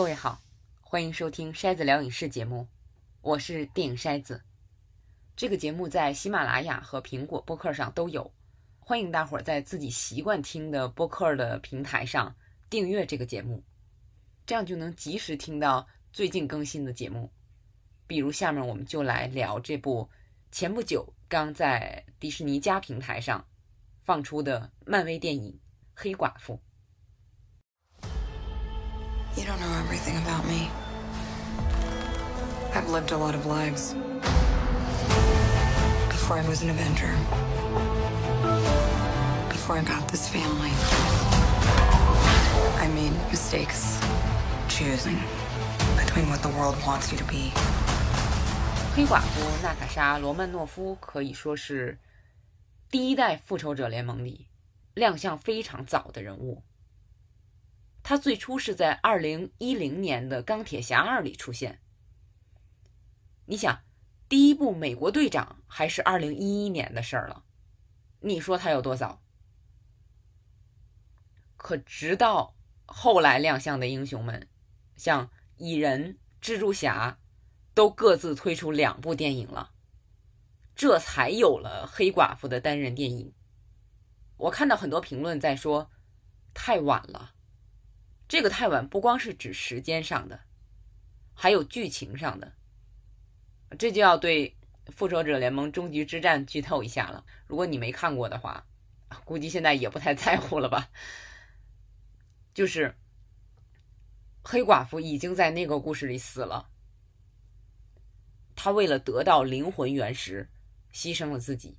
各位好，欢迎收听筛子聊影视节目，我是电影筛子。这个节目在喜马拉雅和苹果播客上都有，欢迎大伙儿在自己习惯听的播客的平台上订阅这个节目，这样就能及时听到最近更新的节目。比如下面我们就来聊这部前不久刚在迪士尼加平台上放出的漫威电影《黑寡妇》。You don't know everything about me. I've lived a lot of lives. Before I was an Avenger. Before I got this family. I made mistakes choosing between what the world wants you to be 黑寡妇娜塔莎·罗曼诺夫可以说是第一代复仇者联盟里亮相非常早的人物。 他最初是在2010年的《钢铁侠2》里出现。你想，第一部美国队长还是2011年的事儿了，你说他有多早？可直到后来亮相的英雄们，像蚁人、蜘蛛侠。都各自推出两部电影了，这才有了黑寡妇的单人电影。我看到很多评论在说太晚了，这个太晚不光是指时间上的，还有剧情上的。这就要对《复仇者联盟：终局之战》剧透一下了。如果你没看过的话，估计现在也不太在乎了吧？就是黑寡妇已经在那个故事里死了。他为了得到灵魂原石，牺牲了自己。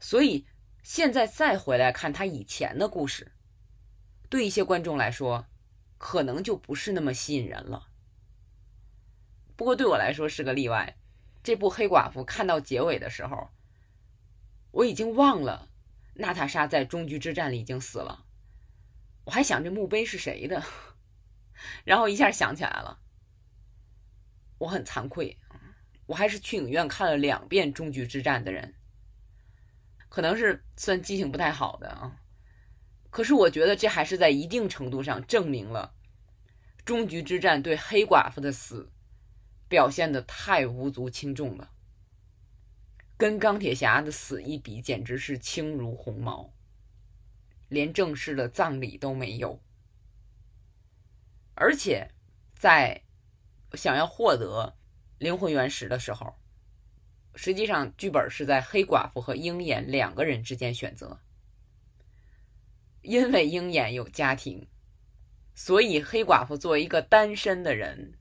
所以现在再回来看他以前的故事，对一些观众来说，可能就不是那么吸引人了。不过对我来说是个例外。这部《黑寡妇》看到结尾的时候，我已经忘了娜塔莎在终局之战里已经死了，我还想这墓碑是谁的，然后一下想起来了。我很惭愧，我还是去影院看了两遍《终局之战》的人，可能是算记性不太好的啊。可是我觉得这还是在一定程度上证明了《终局之战》对黑寡妇的死表现的太无足轻重了，跟钢铁侠的死一比，简直是轻如鸿毛，连正式的葬礼都没有，而且在。想要获得灵魂原石的时候，实际上剧本是在黑寡妇和鹰眼两个人之间选择。因为鹰眼有家庭，所以黑寡妇作为一个单身的人，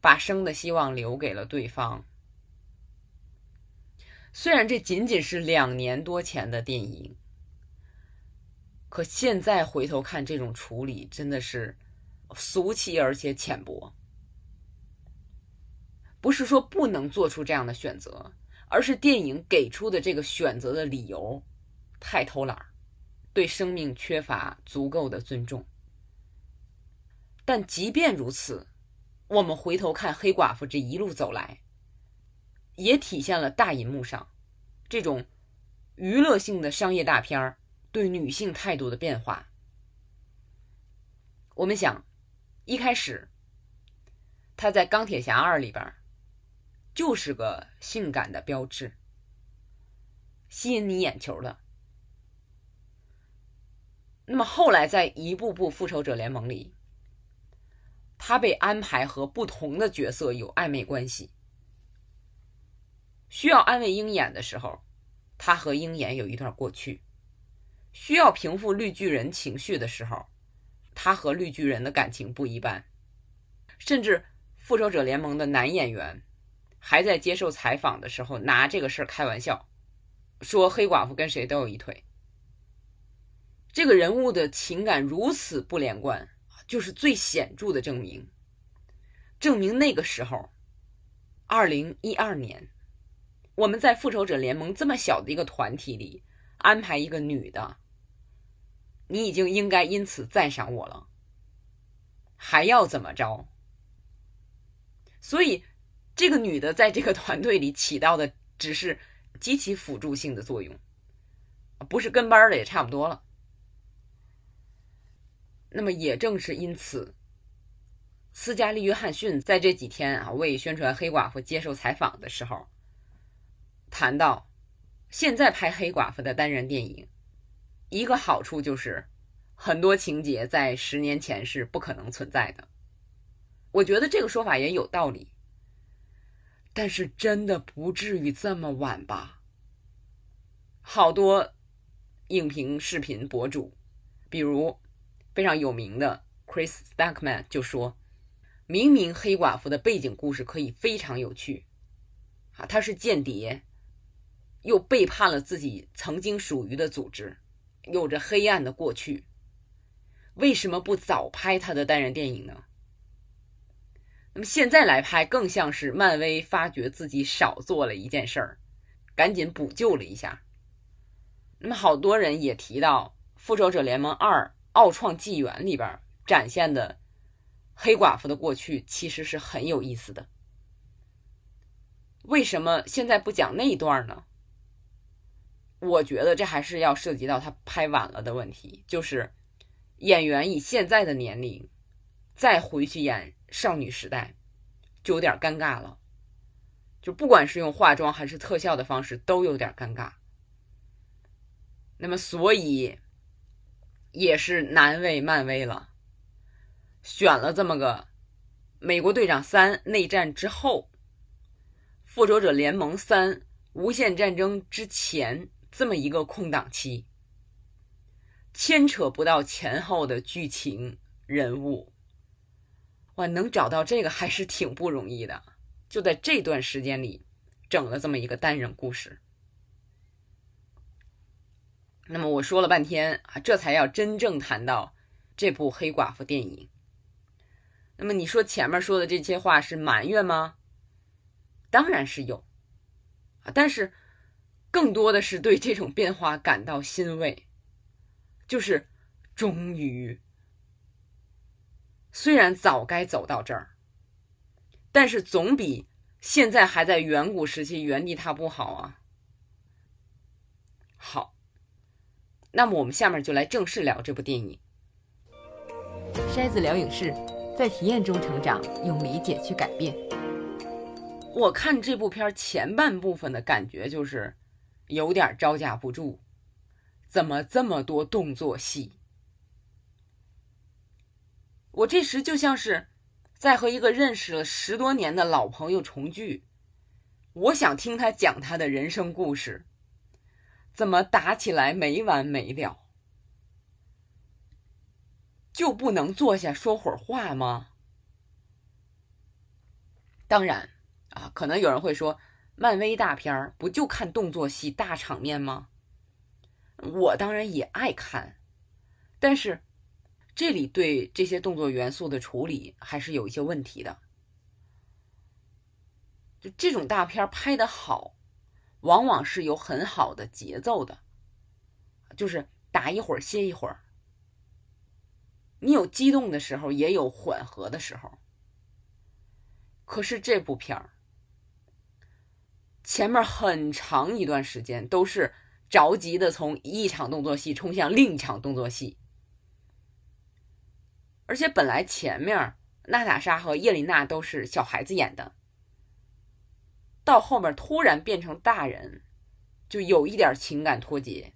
把生的希望留给了对方。虽然这仅仅是两年多前的电影，可现在回头看，这种处理真的是俗气而且浅薄。不是说不能做出这样的选择，而是电影给出的这个选择的理由太偷懒，对生命缺乏足够的尊重。但即便如此，我们回头看黑寡妇这一路走来，也体现了大银幕上这种娱乐性的商业大片对女性态度的变化。我们想，一开始她在《钢铁侠二》里边。就是个性感的标志，吸引你眼球的。那么后来在一步步复仇者联盟里，他被安排和不同的角色有暧昧关系。需要安慰鹰眼的时候，他和鹰眼有一段过去；需要平复绿巨人情绪的时候，他和绿巨人的感情不一般。甚至复仇者联盟的男演员。还在接受采访的时候拿这个事儿开玩笑，说黑寡妇跟谁都有一腿。这个人物的情感如此不连贯，就是最显著的证明。证明那个时候，二零一二年，我们在复仇者联盟这么小的一个团体里安排一个女的，你已经应该因此赞赏我了，还要怎么着？所以。这个女的在这个团队里起到的只是极其辅助性的作用，不是跟班的也差不多了。那么也正是因此，斯嘉丽·约翰逊在这几天啊为宣传黑寡妇接受采访的时候，谈到现在拍黑寡妇的单人电影，一个好处就是很多情节在十年前是不可能存在的。我觉得这个说法也有道理，但是真的不至于这么晚吧？好多影评视频博主，比如非常有名的 Chris Stuckman 就说：“明明黑寡妇的背景故事可以非常有趣，啊，她是间谍，又背叛了自己曾经属于的组织，有着黑暗的过去，为什么不早拍她的单人电影呢？那么现在来拍，更像是漫威发觉自己少做了一件事儿，赶紧补救了一下。”那么，好多人也提到《复仇者联盟二：奥创纪元》里边展现的黑寡妇的过去，其实是很有意思的。为什么现在不讲那一段呢？我觉得这还是要涉及到他拍晚了的问题，就是演员以现在的年龄再回去演少女时代，就有点尴尬了。就不管是用化妆还是特效的方式，都有点尴尬。那么，所以也是难为漫威了，选了这么个《美国队长三：内战》之后，《复仇者联盟三：无限战争》之前这么一个空档期，牵扯不到前后的剧情人物，哇，能找到这个还是挺不容易的。就在这段时间里，整了这么一个单人故事。那么我说了半天啊，这才要真正谈到这部黑寡妇电影。那么你说前面说的这些话是埋怨吗？当然是有啊，但是更多的是对这种变化感到欣慰，就是终于，虽然早该走到这儿，但是总比现在还在远古时期原地踏步好啊。好。那么我们下面就来正式聊这部电影。筛子聊影视，在体验中成长，用理解去改变。我看这部片前半部分的感觉就是有点招架不住，怎么这么多动作戏？我这时就像是在和一个认识了十多年的老朋友重聚，我想听他讲他的人生故事。怎么打起来没完没了？就不能坐下说会儿话吗？当然啊，可能有人会说，漫威大片儿不就看动作戏、大场面吗？我当然也爱看，但是这里对这些动作元素的处理还是有一些问题的。就这种大片儿拍的好。往往是有很好的节奏的，就是打一会儿歇一会儿。你有激动的时候，也有缓和的时候。可是这部片儿前面很长一段时间都是着急的从一场动作戏冲向另一场动作戏，而且本来前面娜塔莎和叶琳娜都是小孩子演的。到后面突然变成大人，就有一点情感脱节。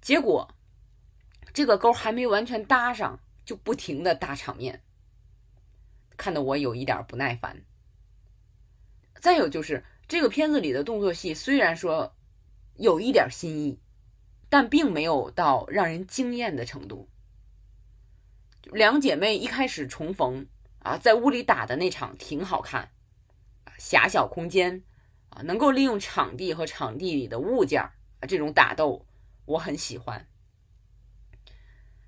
结果这个钩还没完全搭上，就不停的大场面，看得我有一点不耐烦。再有就是这个片子里的动作戏，虽然说有一点新意，但并没有到让人惊艳的程度。两姐妹一开始重逢啊，在屋里打的那场挺好看。狭小空间啊，能够利用场地和场地里的物件啊，这种打斗我很喜欢。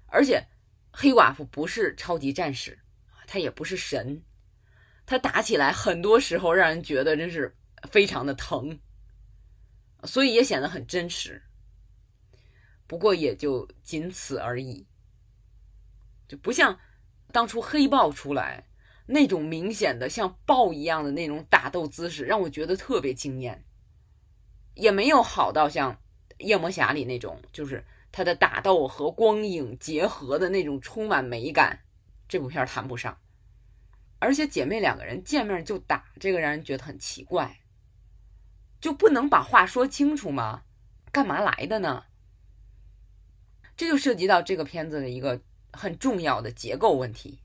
而且黑寡妇不是超级战士，她也不是神，她打起来很多时候让人觉得真是非常的疼，所以也显得很真实。不过也就仅此而已，就不像当初黑豹出来。那种明显的像豹一样的那种打斗姿势，让我觉得特别惊艳，也没有好到像夜魔侠里那种，就是他的打斗和光影结合的那种充满美感，这部片谈不上。而且姐妹两个人见面就打，这个让人觉得很奇怪，就不能把话说清楚吗？干嘛来的呢？这就涉及到这个片子的一个很重要的结构问题，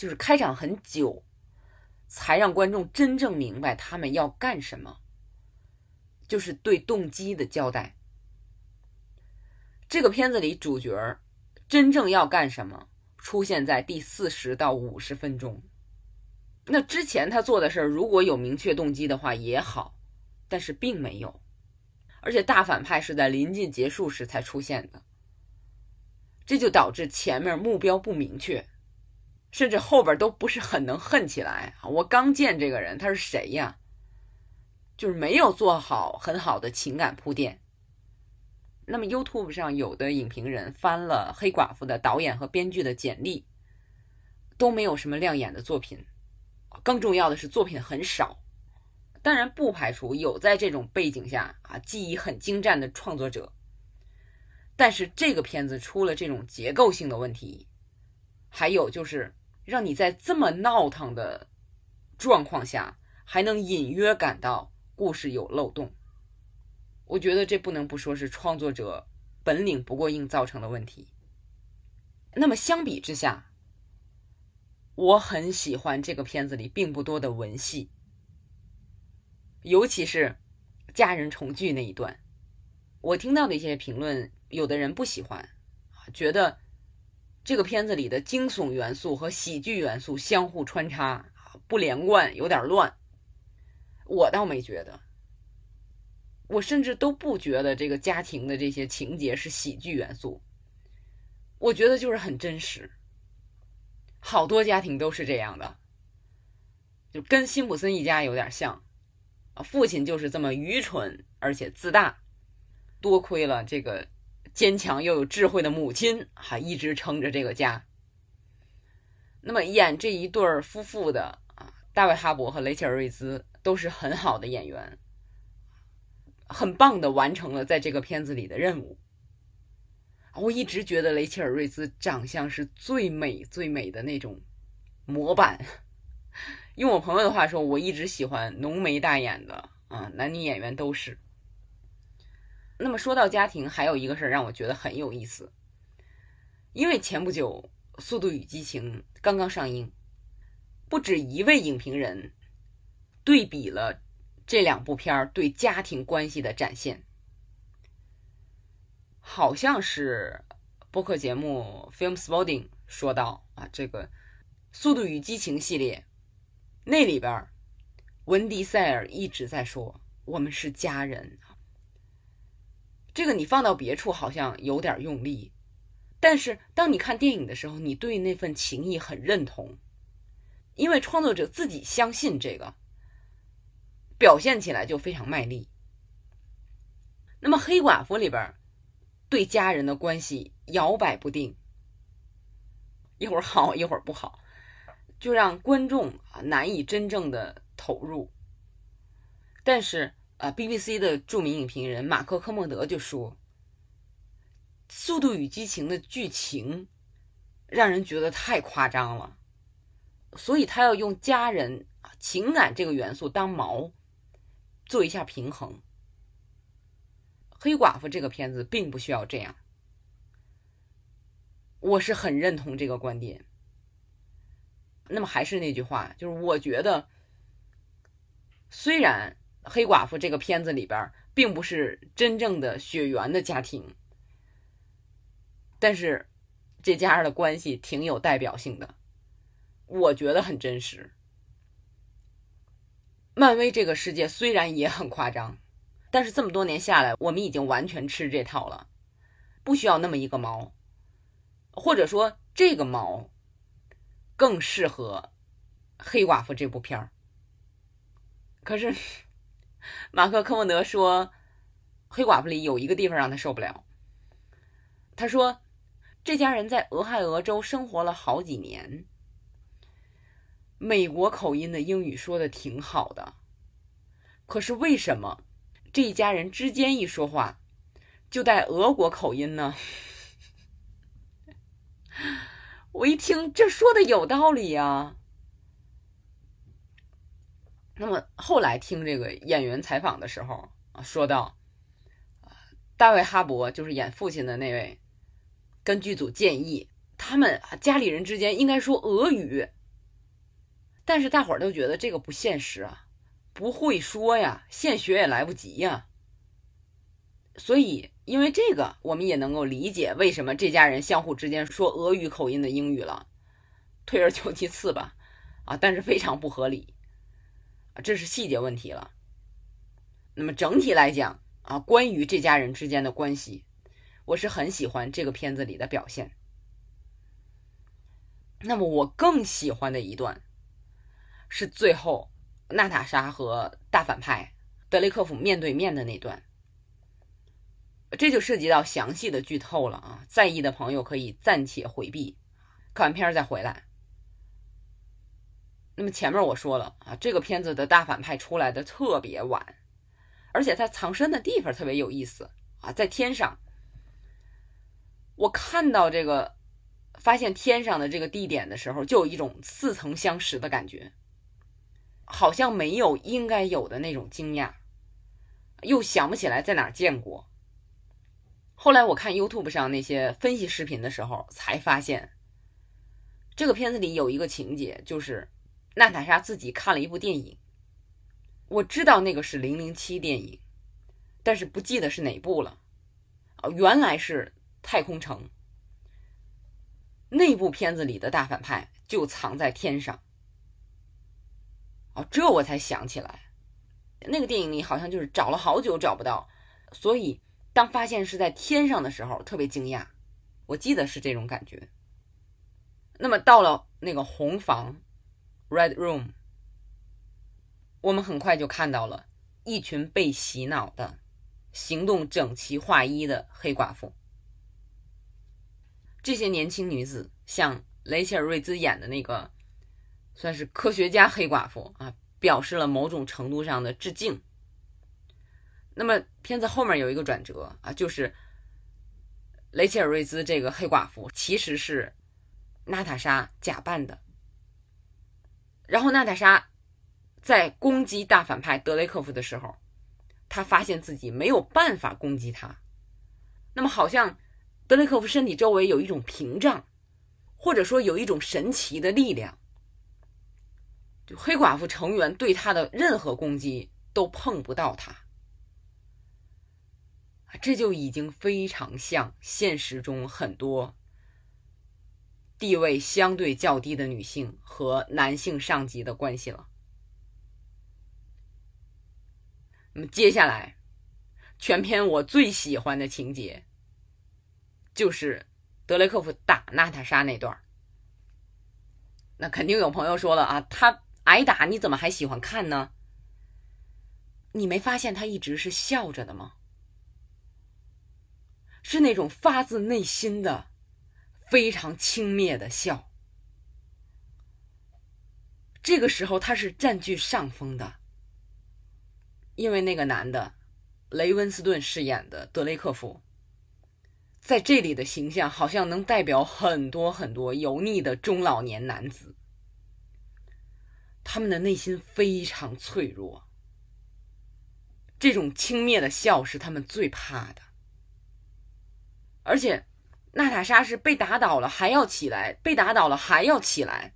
就是开场很久，才让观众真正明白他们要干什么。就是对动机的交代。这个片子里主角真正要干什么，出现在第四十到五十分钟。那之前他做的事儿，如果有明确动机的话也好，但是并没有。而且大反派是在临近结束时才出现的，这就导致前面目标不明确，甚至后边都不是很能恨起来。我刚见这个人，他是谁呀？就是没有做好很好的情感铺垫。那么 YouTube 上有的影评人翻了《黑寡妇》的导演和编剧的简历，都没有什么亮眼的作品。更重要的是，作品很少。当然，不排除有在这种背景下啊技艺很精湛的创作者。但是这个片子出了这种结构性的问题，还有就是让你在这么闹腾的状况下，还能隐约感到。故事有漏洞，我觉得这不能不说是创作者本领不过硬造成的问题。那么相比之下，我很喜欢这个片子里并不多的文戏，尤其是家人重聚那一段。我听到的一些评论，有的人不喜欢，觉得这个片子里的惊悚元素和喜剧元素相互穿插，不连贯，有点乱。我倒没觉得，我甚至都不觉得这个家庭的这些情节是喜剧元素。我觉得就是很真实，好多家庭都是这样的，就跟辛普森一家有点像。父亲就是这么愚蠢而且自大，多亏了这个坚强又有智慧的母亲，还一直撑着这个家。那么演这一对夫妇的啊，大卫哈伯和雷切尔瑞兹。都是很好的演员，很棒的完成了在这个片子里的任务。我一直觉得雷切尔·瑞兹长相是最美最美的那种模板。用我朋友的话说，我一直喜欢浓眉大眼的啊，男女演员都是。那么说到家庭，还有一个事儿让我觉得很有意思，因为前不久《速度与激情》刚刚上映，不止一位影评人。对比了这两部片儿对家庭关系的展现，好像是播客节目《Film Spotting》说到啊，这个《速度与激情》系列那里边，文迪塞尔一直在说我们是家人。这个你放到别处好像有点用力，但是当你看电影的时候，你对那份情谊很认同，因为创作者自己相信这个。表现起来就非常卖力。那么《黑寡妇》里边对家人的关系摇摆不定，一会儿好一会儿不好，就让观众难以真正的投入。但是啊，BBC 的著名影评人马克·科莫德就说，《速度与激情》的剧情让人觉得太夸张了，所以他要用家人情感这个元素当锚。做一下平衡，黑寡妇这个片子并不需要这样，我是很认同这个观点。那么还是那句话，就是我觉得，虽然黑寡妇这个片子里边并不是真正的血缘的家庭，但是这家人的关系挺有代表性的，我觉得很真实。漫威这个世界虽然也很夸张，但是这么多年下来，我们已经完全吃这套了，不需要那么一个毛，或者说这个毛更适合黑寡妇这部片儿。可是马克·科莫德说，黑寡妇里有一个地方让他受不了。他说，这家人在俄亥俄州生活了好几年。美国口音的英语说的挺好的，可是为什么这一家人之间一说话，就带俄国口音呢？我一听，这说的有道理呀。那么后来听这个演员采访的时候啊，说到，大卫哈勃就是演父亲的那位，跟剧组建议他们家里人之间应该说俄语，但是大伙儿都觉得这个不现实啊，不会说呀，现学也来不及呀。所以因为这个，我们也能够理解为什么这家人相互之间说俄语口音的英语了。退而求其次吧，啊，但是非常不合理。这是细节问题了。那么整体来讲啊，关于这家人之间的关系，我是很喜欢这个片子里的表现。那么我更喜欢的一段，是最后娜塔莎和大反派德雷克夫面对面的那段。这就涉及到详细的剧透了啊，在意的朋友可以暂且回避，看完片儿再回来。那么前面我说了啊，这个片子的大反派出来的特别晚，而且他藏身的地方特别有意思啊，在天上。我看到这个发现天上的这个地点的时候，就有一种似曾相识的感觉，好像没有应该有的那种惊讶，又想不起来在哪儿见过。后来我看 YouTube 上那些分析视频的时候，才发现这个片子里有一个情节，就是。娜塔莎自己看了一部电影，我知道那个是《零零七》电影，但是不记得是哪部了。哦，原来是《太空城》那部片子里的大反派就藏在天上。哦，这我才想起来，那个电影里好像就是找了好久找不到，所以当发现是在天上的时候特别惊讶。我记得是这种感觉。那么到了那个红房。Red Room，我们很快就看到了一群被洗脑的、行动整齐划一的黑寡妇。这些年轻女子向雷切尔·瑞兹演的那个算是科学家黑寡妇啊，表示了某种程度上的致敬。那么片子后面有一个转折啊，就是雷切尔·瑞兹这个黑寡妇其实是娜塔莎假扮的。然后娜塔莎在攻击大反派德雷克夫的时候，他发现自己没有办法攻击他。那么，好像德雷克夫身体周围有一种屏障，或者说有一种神奇的力量，就黑寡妇成员对他的任何攻击都碰不到他。这就已经非常像现实中很多。地位相对较低的女性和男性上级的关系了。那么接下来，全篇我最喜欢的情节，就是德雷克夫打娜塔莎那段那肯定有朋友说了啊，他挨打你怎么还喜欢看呢？你没发现他一直是笑着的吗？是那种发自内心的。非常轻蔑的笑，这个时候他是占据上风的，因为那个男的，雷温斯顿饰演的德雷克夫，在这里的形象好像能代表很多很多油腻的中老年男子，他们的内心非常脆弱，这种轻蔑的笑是他们最怕的，而且。娜塔莎是被打倒了还要起来，被打倒了还要起来。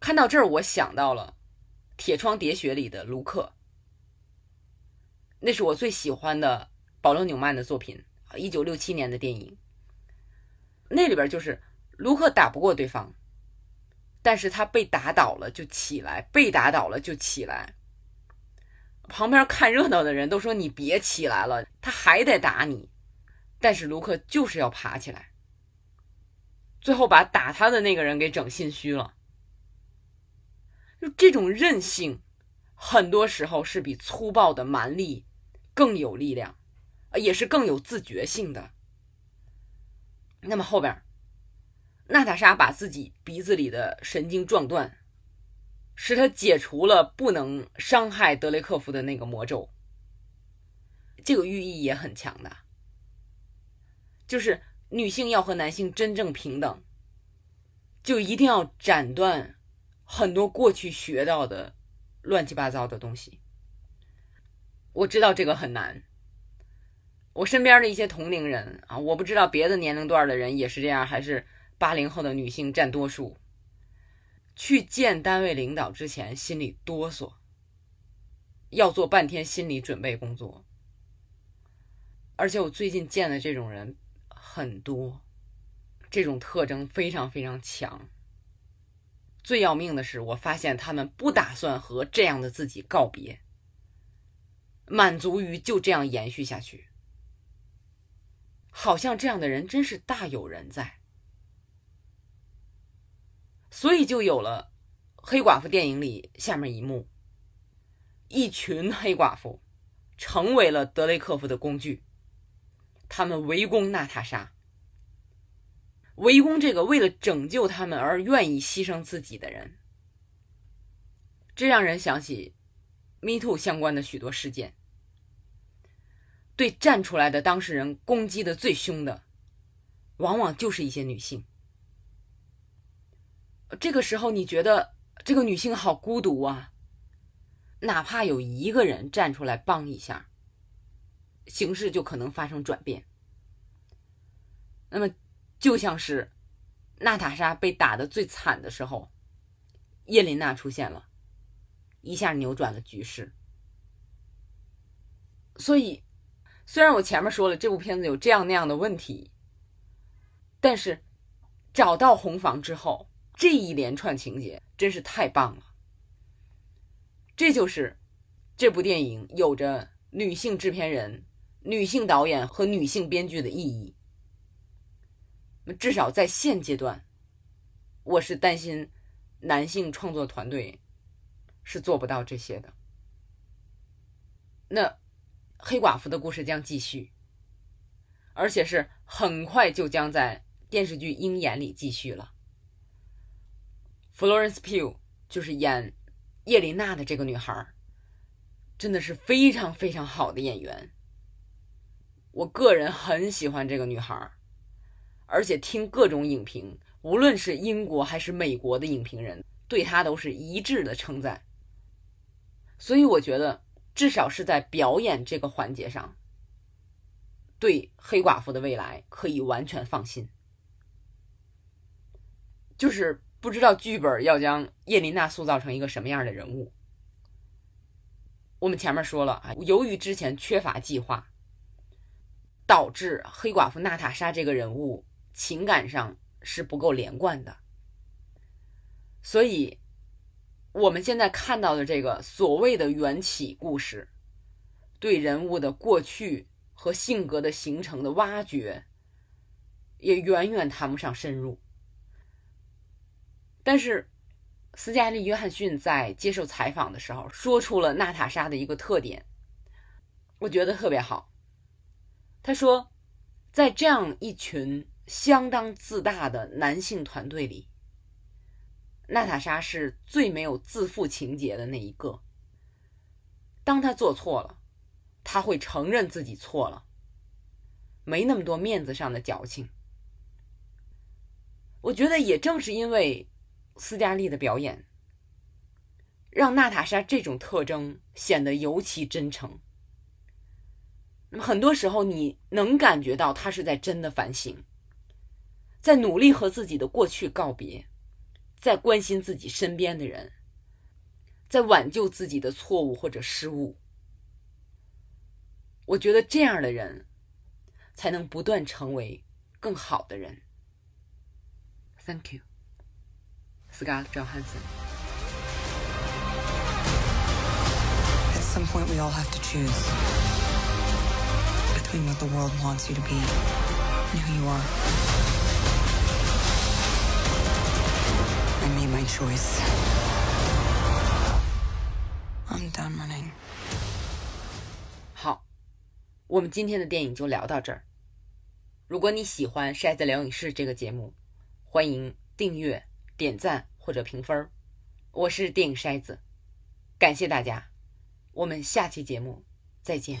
看到这儿，我想到了《铁窗喋血》里的卢克，那是我最喜欢的保罗·纽曼的作品，一九六七年的电影。那里边就是卢克打不过对方，但是他被打倒了就起来，被打倒了就起来。旁边看热闹的人都说：“你别起来了，他还得打你。”但是卢克就是要爬起来，最后把打他的那个人给整心虚了。就这种韧性，很多时候是比粗暴的蛮力更有力量，也是更有自觉性的。那么后边，娜塔莎把自己鼻子里的神经撞断，使他解除了不能伤害德雷克夫的那个魔咒。这个寓意也很强的，就是女性要和男性真正平等，就一定要斩断很多过去学到的乱七八糟的东西。我知道这个很难，我身边的一些同龄人啊，我不知道别的年龄段的人也是这样，还是八零后的女性占多数。去见单位领导之前，心里哆嗦，要做半天心理准备工作。而且我最近见的这种人很多，这种特征非常非常强。最要命的是，我发现他们不打算和这样的自己告别，满足于就这样延续下去。好像这样的人真是大有人在。所以就有了黑寡妇电影里下面一幕：一群黑寡妇成为了德雷克夫的工具，他们围攻娜塔莎，围攻这个为了拯救他们而愿意牺牲自己的人。这让人想起 Me Too 相关的许多事件，对站出来的当事人攻击的最凶的，往往就是一些女性。这个时候，你觉得这个女性好孤独啊？哪怕有一个人站出来帮一下，形势就可能发生转变。那么，就像是娜塔莎被打的最惨的时候，叶琳娜出现了，一下扭转了局势。所以，虽然我前面说了这部片子有这样那样的问题，但是找到红房之后。这一连串情节真是太棒了，这就是这部电影有着女性制片人、女性导演和女性编剧的意义。至少在现阶段，我是担心男性创作团队是做不到这些的。那黑寡妇的故事将继续，而且是很快就将在电视剧《鹰眼》里继续了。Florence Pugh 就是演叶琳娜的这个女孩，真的是非常非常好的演员。我个人很喜欢这个女孩，而且听各种影评，无论是英国还是美国的影评人，对她都是一致的称赞。所以我觉得，至少是在表演这个环节上，对黑寡妇的未来可以完全放心。就是。不知道剧本要将叶琳娜塑造成一个什么样的人物。我们前面说了啊，由于之前缺乏计划，导致黑寡妇娜塔莎这个人物情感上是不够连贯的。所以，我们现在看到的这个所谓的缘起故事，对人物的过去和性格的形成的挖掘，也远远谈不上深入。但是，斯嘉丽·约翰逊在接受采访的时候说出了娜塔莎的一个特点，我觉得特别好。他说，在这样一群相当自大的男性团队里，娜塔莎是最没有自负情节的那一个。当他做错了，他会承认自己错了，没那么多面子上的矫情。我觉得也正是因为。斯嘉丽的表演让娜塔莎这种特征显得尤其真诚。那么很多时候，你能感觉到他是在真的反省，在努力和自己的过去告别，在关心自己身边的人，在挽救自己的错误或者失误。我觉得这样的人才能不断成为更好的人。Thank you. Scott Johansson. At some point, we all have to choose between what the world wants you to be and who you are. I made my choice. I'm done running. 好，我们今天的电影就聊到这儿。如果你喜欢《筛子聊影视》这个节目，欢迎订阅。点赞或者评分，我是电影筛子，感谢大家，我们下期节目再见。